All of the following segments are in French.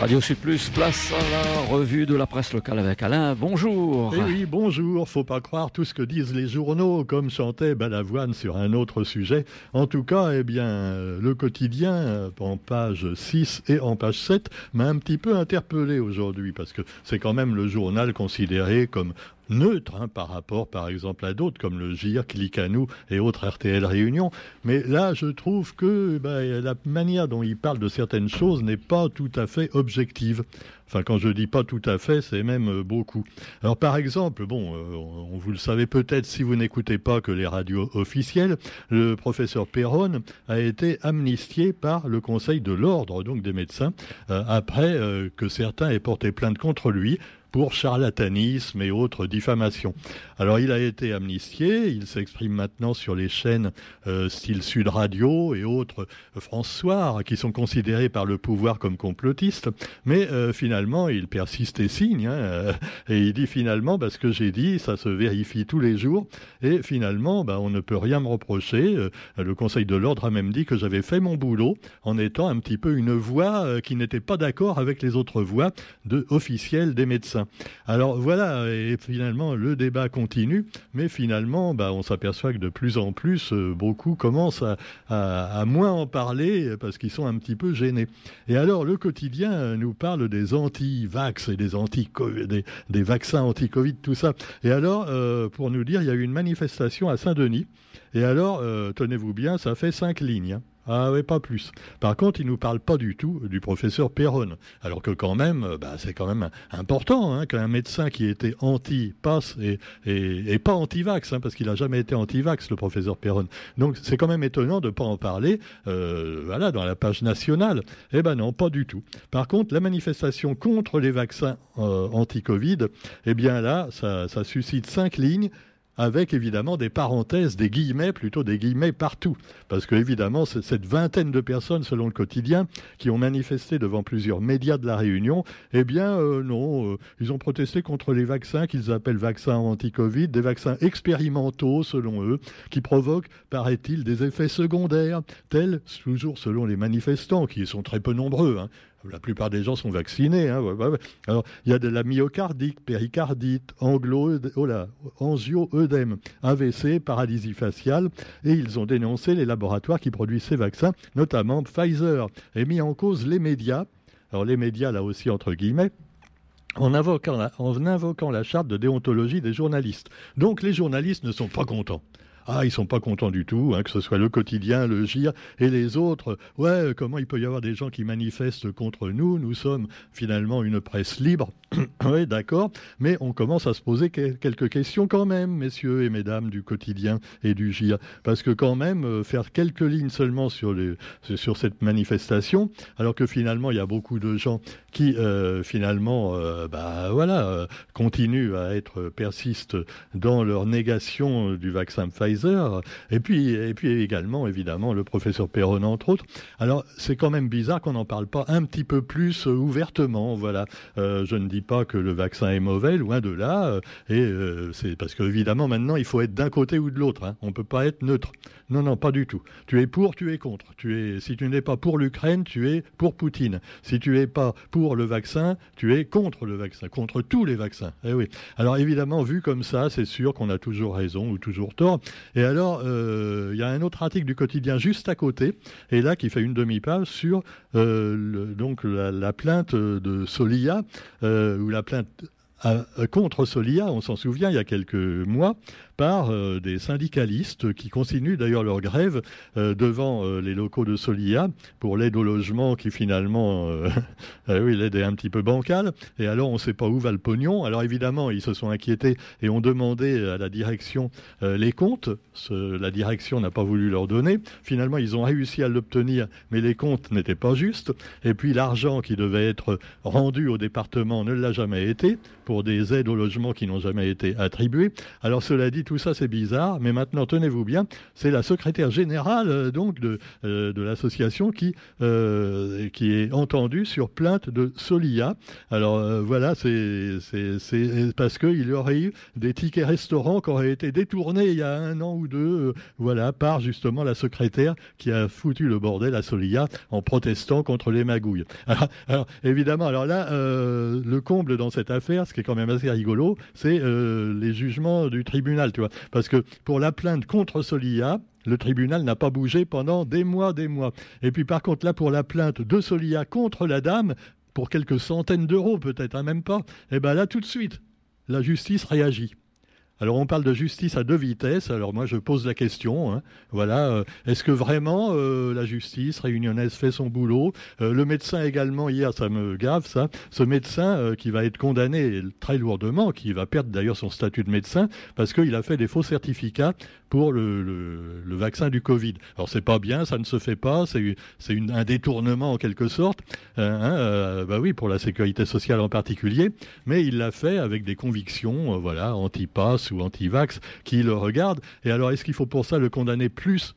Radio Sud Plus, place à la revue de la presse locale avec Alain. Bonjour. Eh oui, bonjour. Faut pas croire tout ce que disent les journaux, comme chantait Balavoine sur un autre sujet. En tout cas, eh bien, le quotidien, en page 6 et en page 7, m'a un petit peu interpellé aujourd'hui, parce que c'est quand même le journal considéré comme neutre hein, par rapport, par exemple, à d'autres comme le GIR, Clicano et autres RTL Réunion. Mais là, je trouve que ben, la manière dont il parle de certaines choses n'est pas tout à fait objective. Enfin, quand je dis pas tout à fait, c'est même euh, beaucoup. Alors, par exemple, bon, euh, vous le savez peut-être si vous n'écoutez pas que les radios officielles, le professeur Perron a été amnistié par le Conseil de l'ordre, donc des médecins, euh, après que certains aient porté plainte contre lui pour charlatanisme et autres diffamations. Alors il a été amnistié, il s'exprime maintenant sur les chaînes euh, style Sud Radio et autres euh, François qui sont considérés par le pouvoir comme complotistes, mais euh, finalement il persiste et signe, hein, et il dit finalement, parce que j'ai dit, ça se vérifie tous les jours, et finalement bah, on ne peut rien me reprocher. le Conseil de l'ordre a même dit que j'avais fait mon boulot en étant un petit peu une voix qui n'était pas d'accord avec les autres voix de, officielles des médecins. Alors voilà, et finalement le débat continue, mais finalement bah, on s'aperçoit que de plus en plus euh, beaucoup commencent à, moins en parler parce qu'ils sont un petit peu gênés. Et alors le quotidien nous parle des anti-vax et des anti des, des vaccins anti-Covid, tout ça. Et alors euh, pour nous dire, il y a eu une manifestation à Saint-Denis. Et alors, euh, tenez-vous bien, ça fait cinq lignes. Hein. Ah oui, pas plus. Par contre, il nous parle pas du tout du professeur Perron. Alors que quand même, euh, bah, c'est quand même important hein, qu'un médecin qui était anti-pass et, et, pas anti-vax, hein, parce qu'il n'a jamais été anti-vax, le professeur Perron. Donc c'est quand même étonnant de ne pas en parler euh, voilà, dans la page nationale. Eh ben non, pas du tout. Par contre, la manifestation contre les vaccins anti-Covid, eh bien là, ça suscite cinq lignes avec évidemment des parenthèses, des guillemets, plutôt des guillemets partout. Parce que évidemment, cette vingtaine de personnes, selon le quotidien, qui ont manifesté devant plusieurs médias de la Réunion, eh bien euh, non, euh, ils ont protesté contre les vaccins qu'ils appellent vaccins anti-Covid, des vaccins expérimentaux, selon eux, qui provoquent, paraît-il, des effets secondaires, tels, toujours selon les manifestants, qui sont très peu nombreux, hein, la plupart des gens sont vaccinés. Hein, Alors, il y a de la myocardite, péricardite, anglo, oh angio-œdème, AVC, paralysie faciale, et ils ont dénoncé les laboratoires qui produisent ces vaccins, notamment Pfizer, et mis en cause les médias. Alors, les médias, là aussi, entre guillemets, en invoquant, la, en invoquant la charte de déontologie des journalistes. Donc, les journalistes ne sont pas contents. Ah, ils sont pas contents du tout, hein, que ce soit le quotidien, le GIR et les autres. Ouais, comment il peut y avoir des gens qui manifestent contre nous? Nous sommes finalement une presse libre. oui, d'accord. Mais on commence à se poser quelques questions quand même, messieurs et mesdames du quotidien et du GIR. Parce que quand même, euh, faire quelques lignes seulement sur, sur cette manifestation, alors que finalement, il y a beaucoup de gens qui, euh, finalement, euh, bah, voilà, continuent à être, persistent dans leur négation du vaccin Pfizer et puis, et puis également, évidemment, le professeur Perron, entre autres. Alors, c'est quand même bizarre qu'on n'en parle pas un petit peu plus euh, ouvertement. Voilà. Euh, je ne dis pas que le vaccin est mauvais, loin de là. Euh, et c'est parce qu'évidemment, maintenant, il faut être d'un côté ou de l'autre. Hein. On ne peut pas être neutre. Non, non, pas du tout. Tu es pour, tu es contre. Tu es, si tu n'es pas pour l'Ukraine, tu es pour Poutine. Si tu n'es pas pour le vaccin, tu es contre le vaccin, contre tous les vaccins. Eh oui. Alors évidemment, vu comme ça, c'est sûr qu'on a toujours raison ou toujours tort. Et alors, euh, il y a un autre article du quotidien juste à côté, et là qui fait une demi-page sur euh, donc la, plainte de Solia, euh, ou la plainte contre Solia, on s'en souvient il y a quelques mois, par euh, des syndicalistes qui continuent d'ailleurs leur grève euh, devant euh, les locaux de Solia pour l'aide au logement qui finalement, oui, l'aide est un petit peu bancale. Et alors on ne sait pas où va le pognon. Alors évidemment, ils se sont inquiétés et ont demandé à la direction les comptes. la direction n'a pas voulu leur donner. Finalement, ils ont réussi à l'obtenir, mais les comptes n'étaient pas justes. Et puis l'argent qui devait être rendu au département ne l'a jamais été pour des aides au logement qui n'ont jamais été attribuées. Alors cela dit, tout ça c'est bizarre, mais maintenant tenez-vous bien, c'est la secrétaire générale donc de, de l'association qui, qui est entendue sur plainte de Solia. Alors voilà, c'est parce qu'il y aurait eu des tickets restaurants qui auraient été détournés il y a un an ou deux, voilà, par justement la secrétaire qui a foutu le bordel à Solia en protestant contre les magouilles. Alors, évidemment, alors là, euh, le comble dans cette affaire, ce qui est quand même assez rigolo, c'est euh, les jugements du tribunal, Parce que pour la plainte contre Solia, le tribunal n'a pas bougé pendant des mois, des mois. Et puis par contre, là, pour la plainte de Solia contre la dame, pour quelques centaines d'euros peut-être, hein, même pas, et eh bien là, tout de suite, la justice réagit. Alors on parle de justice à deux vitesses. Alors moi je pose la question. Hein. Voilà, euh, est-ce que vraiment euh, la justice réunionnaise fait son boulot? Euh, Le médecin également hier, ça me gave ça. Ce médecin qui va être condamné très lourdement, qui va perdre d'ailleurs son statut de médecin parce qu'il a fait des faux certificats pour le, vaccin du Covid. Alors c'est pas bien, ça ne se fait pas, c'est un détournement en quelque sorte, hein, bah oui pour la sécurité sociale en particulier, mais il l'a fait avec des convictions, voilà, anti-pass ou anti-vax qui le regardent. Et alors, est-ce qu'il faut pour ça le condamner plus,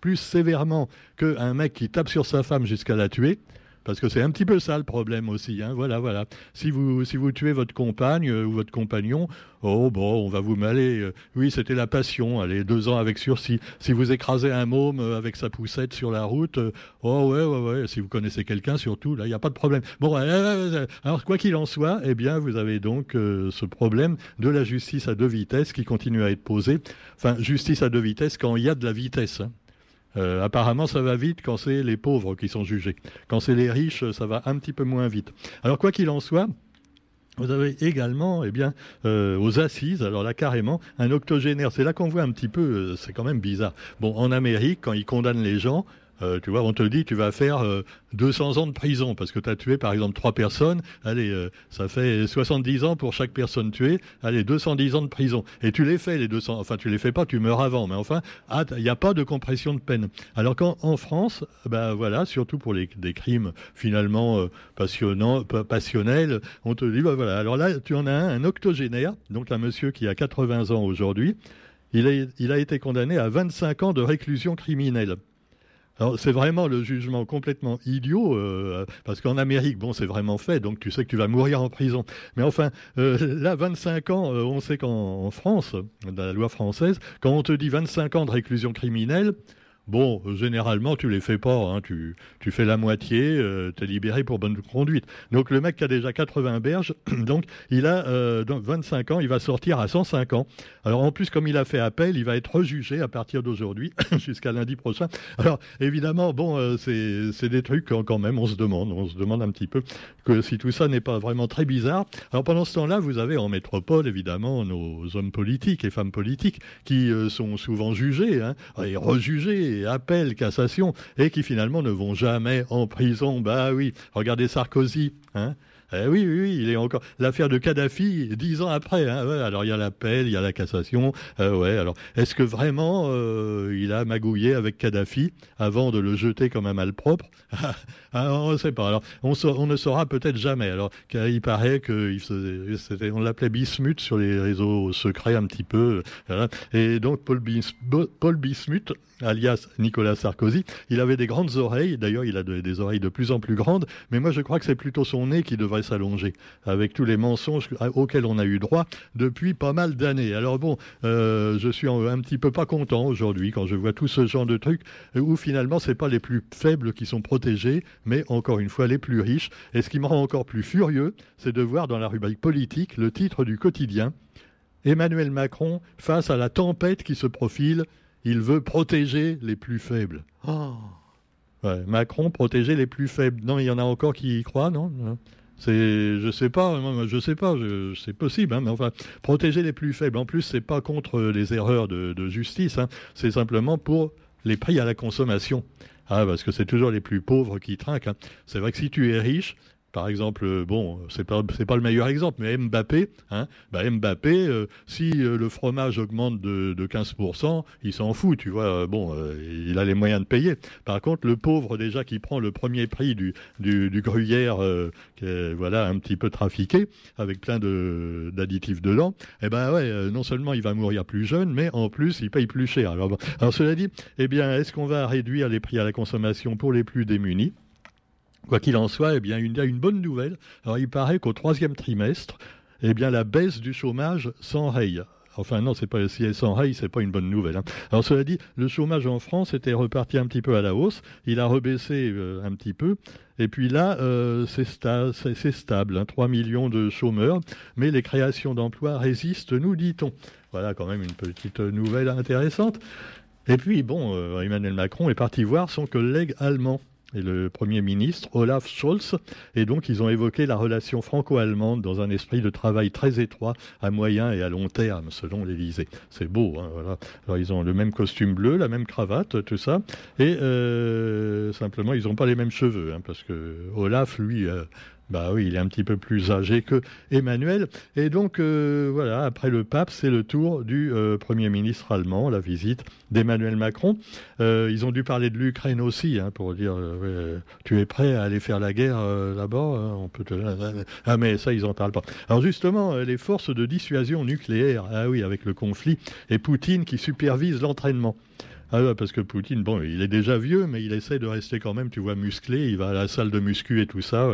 plus sévèrement qu'un mec qui tape sur sa femme jusqu'à la tuer? Parce que c'est un petit peu ça le problème aussi. Hein. Voilà, voilà. Si vous, si vous tuez votre compagne euh, ou votre compagnon, oh bon, on va vous mêler. Euh, oui, c'était la passion. Allez, deux ans avec sursis. Si vous écrasez un môme euh, avec sa poussette sur la route, oh ouais, ouais, ouais. Si vous connaissez quelqu'un, surtout, là, il n'y a pas de problème. Bon, alors quoi qu'il en soit, eh bien, vous avez donc ce problème de la justice à deux vitesses qui continue à être posé. Enfin, justice à deux vitesses quand il y a de la vitesse. Hein. Euh, apparemment, ça va vite quand c'est les pauvres qui sont jugés. Quand c'est les riches, ça va un petit peu moins vite. Alors, quoi qu'il en soit, vous avez également, eh bien, euh, aux assises, alors là carrément, un octogénaire. C'est là qu'on voit un petit peu, euh, c'est quand même bizarre. Bon, en Amérique, quand ils condamnent les gens, euh, tu vois, on te dit, tu vas faire 200 euh, ans de prison parce que tu as tué, par exemple, trois personnes. Allez, euh, ça fait 70 ans pour chaque personne tuée. Allez, 210 ans de prison. Et tu les fais, les 200. Enfin, tu les fais pas, tu meurs avant. Mais enfin, ah, il n'y a pas de compression de peine. Alors qu'en France, ben voilà, surtout pour des crimes finalement passionnants, passionnels, on te dit, bah voilà. Alors là, tu en as un, un octogénaire, donc un monsieur qui a 80 ans aujourd'hui. Il a été condamné à 25 ans de réclusion criminelle. C'est vraiment le jugement complètement idiot, euh, parce qu'en Amérique, bon, c'est vraiment fait, donc tu sais que tu vas mourir en prison. Mais enfin, euh, là, 25 ans, euh, on sait qu'en France, dans la loi française, quand on te dit 25 ans de réclusion criminelle, Bon, généralement, tu les fais pas. Hein. Tu, tu, fais la moitié, euh, tu es libéré pour bonne conduite. Donc, le mec qui a déjà 80 berges, donc, il a euh, 25 ans, il va sortir à 105 ans. Alors, en plus, comme il a fait appel, il va être rejugé à partir d'aujourd'hui jusqu'à lundi prochain. Alors, évidemment, bon, euh, c'est des trucs quand même, on se demande, on se demande un petit peu que si tout ça n'est pas vraiment très bizarre. Alors, pendant ce temps-là, vous avez en métropole, évidemment, nos hommes politiques et femmes politiques qui euh, sont souvent jugés hein, et rejugés appels, cassation, et qui finalement ne vont jamais en prison. Bah oui, regardez Sarkozy, hein eh oui, oui, il est encore l'affaire de Kadhafi dix ans après. Hein, alors il y a l'appel, il y a la cassation. Euh, ouais. Alors est-ce que vraiment euh, il a magouillé avec Kadhafi avant de le jeter comme un malpropre? Ah, On ne sait pas. Alors on, on ne saura peut-être jamais. Alors il paraît que on l'appelait Bismuth sur les réseaux secrets un petit peu. Et donc Paul, Paul Bismuth alias Nicolas Sarkozy. Il avait des grandes oreilles, d'ailleurs il a des oreilles de plus en plus grandes, mais moi je crois que c'est plutôt son nez qui devrait s'allonger, avec tous les mensonges auxquels on a eu droit depuis pas mal d'années. Alors bon, euh, je suis un petit peu pas content aujourd'hui quand je vois tout ce genre de trucs où finalement c'est pas les plus faibles qui sont protégés, mais encore une fois les plus riches. Et ce qui me rend encore plus furieux, c'est de voir dans la rubrique politique le titre du quotidien. Emmanuel Macron face à la tempête qui se profile il veut protéger les plus faibles. Oh. Macron protéger les plus faibles. Non, il y en a encore qui y croient, non? C'est, je sais pas, je sais pas, c'est possible, hein, mais enfin, protéger les plus faibles. En plus, c'est pas contre les erreurs de, justice, hein. c'est simplement pour les prix à la consommation. Ah, parce que c'est toujours les plus pauvres qui trinquent. Hein. C'est vrai que si tu es riche, par exemple, bon, c'est pas pas le meilleur exemple, mais Mbappé, hein, bah Mbappé, si le fromage augmente de, de 15%, il s'en fout, tu vois. Bon, il a les moyens de payer. Par contre, le pauvre déjà qui prend le premier prix du gruyère, qui est, voilà un petit peu trafiqué, avec plein d'additifs dedans, eh ben ouais, non seulement il va mourir plus jeune, mais en plus il paye plus cher. Alors cela dit, eh bien, est-ce qu'on va réduire les prix à la consommation pour les plus démunis? Quoi qu'il en soit, eh bien, il y a une bonne nouvelle. Alors, il paraît qu'au troisième trimestre, eh bien, la baisse du chômage s'enraye. Enfin non, c'est pas si elle s'enraye, c'est pas une bonne nouvelle. Hein. Alors cela dit, le chômage en France était reparti un petit peu à la hausse. Il a rebaissé euh, un petit peu. Et puis là, euh, c'est stable, hein, 3 millions de chômeurs, mais les créations d'emplois résistent, nous dit-on. Voilà quand même une petite nouvelle intéressante. Et puis, bon, euh, Emmanuel Macron est parti voir son collègue allemand et le Premier ministre Olaf Scholz. Et donc, ils ont évoqué la relation franco-allemande dans un esprit de travail très étroit à moyen et à long terme, selon l'Élysée. C'est beau, hein, voilà. Alors, ils ont le même costume bleu, la même cravate, tout ça. Et euh, simplement, ils n'ont pas les mêmes cheveux, hein, parce que Olaf, lui, euh, bah oui, il est un petit peu plus âgé que Emmanuel. Et donc, euh, voilà, après le pape, c'est le tour du euh, Premier ministre allemand, la visite d'Emmanuel Macron. Euh, ils ont dû parler de l'Ukraine aussi, hein, pour dire, tu es prêt à aller faire la guerre là-bas hein. Ah, mais ça, ils n'en parlent pas. Alors justement, les forces de dissuasion nucléaire, ah oui, avec le conflit, et Poutine qui supervise l'entraînement. Ah parce que Poutine, bon, il est déjà vieux, mais il essaie de rester quand même, tu vois, musclé. Il va à la salle de muscu et tout ça.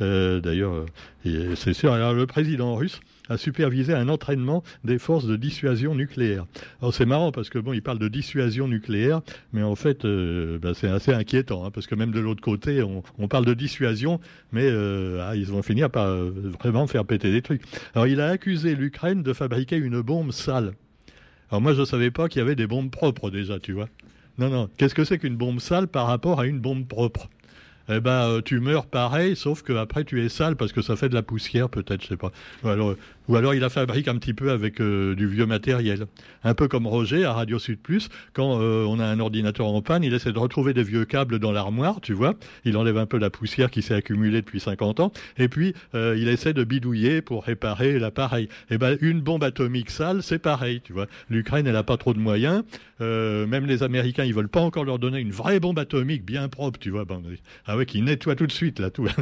Euh, d'ailleurs, euh, c'est sûr. Alors, le président russe a supervisé un entraînement des forces de dissuasion nucléaire. Alors c'est marrant parce que bon, il parle de dissuasion nucléaire, mais en fait, euh, ben, c'est assez inquiétant hein, parce que même de l'autre côté, on, parle de dissuasion, mais ah, ils vont finir par vraiment faire péter des trucs. Alors il a accusé l'Ukraine de fabriquer une bombe sale. Alors moi, je ne savais pas qu'il y avait des bombes propres déjà, tu vois. Non, non. Qu'est-ce que c'est qu'une bombe sale par rapport à une bombe propre? Eh ben, euh, tu meurs pareil, sauf que après tu es sale parce que ça fait de la poussière, peut-être, je sais pas. Ou alors, il la fabrique un petit peu avec euh, du vieux matériel. Un peu comme Roger à Radio Sud Plus, quand euh, on a un ordinateur en panne, il essaie de retrouver des vieux câbles dans l'armoire, tu vois. Il enlève un peu la poussière qui s'est accumulée depuis 50 ans, et puis il essaie de bidouiller pour réparer l'appareil. Eh ben, une bombe atomique sale, c'est pareil, tu vois. L'Ukraine, elle a pas trop de moyens. même les Américains, ils veulent pas encore leur donner une vraie bombe atomique bien propre, tu vois. Qui nettoient tout de suite là tout.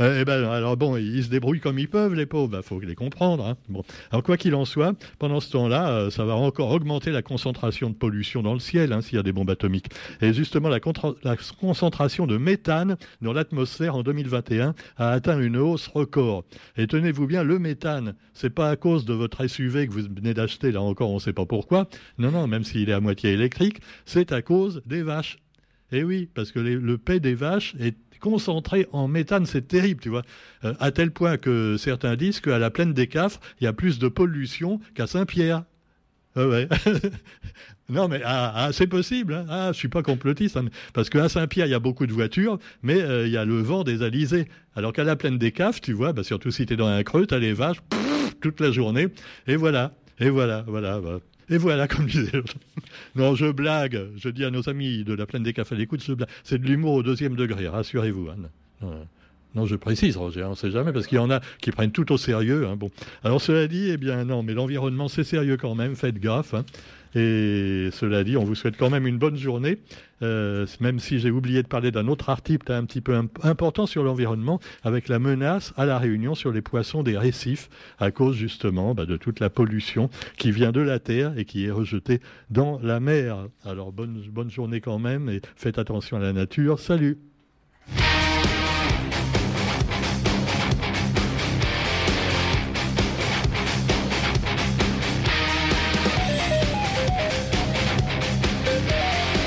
Eh ben, alors bon, ils se débrouillent comme ils peuvent les pauvres, il bah, faut les comprendre. Hein. Bon, alors quoi qu'il en soit, pendant ce temps-là, euh, ça va encore augmenter la concentration de pollution dans le ciel hein, s'il y a des bombes atomiques. Et justement, la, la concentration de méthane dans l'atmosphère en 2021 a atteint une hausse record. Et tenez-vous bien, le méthane, c'est pas à cause de votre SUV que vous venez d'acheter, là encore, on ne sait pas pourquoi. Non, non, même s'il est à moitié électrique, c'est à cause des vaches. Eh oui, parce que le paix des vaches est concentré en méthane, c'est terrible, tu vois. Euh, à tel point que certains disent qu'à la plaine des Cafres, il y a plus de pollution qu'à Saint-Pierre. Ah ouais. non, mais ah, ah, c'est possible. Hein. Ah, je suis pas complotiste. Hein. parce qu'à Saint-Pierre, il y a beaucoup de voitures, mais euh, il y a le vent des alizés. Alors qu'à la plaine des Cafres, tu vois, bah, surtout si tu es dans un creux, tu as les vaches toute la journée. Et voilà. Et voilà, voilà. voilà. Et voilà, comme disait l'autre. Non, je blague. Je dis à nos amis de la plaine des cafés d'écoute, je blague. C'est de l'humour au deuxième degré, rassurez-vous. Anne. Non, je précise, Roger, on ne sait jamais, parce qu'il y en a qui prennent tout au sérieux. Hein. Bon. Alors, cela dit, eh bien, non, mais l'environnement, c'est sérieux quand même, faites gaffe. Hein. Et cela dit, on vous souhaite quand même une bonne journée, euh, même si j'ai oublié de parler d'un autre article un petit peu important sur l'environnement, avec la menace à la Réunion sur les poissons des récifs, à cause justement bah, de toute la pollution qui vient de la terre et qui est rejetée dans la mer. Alors bonne, bonne journée quand même et faites attention à la nature. Salut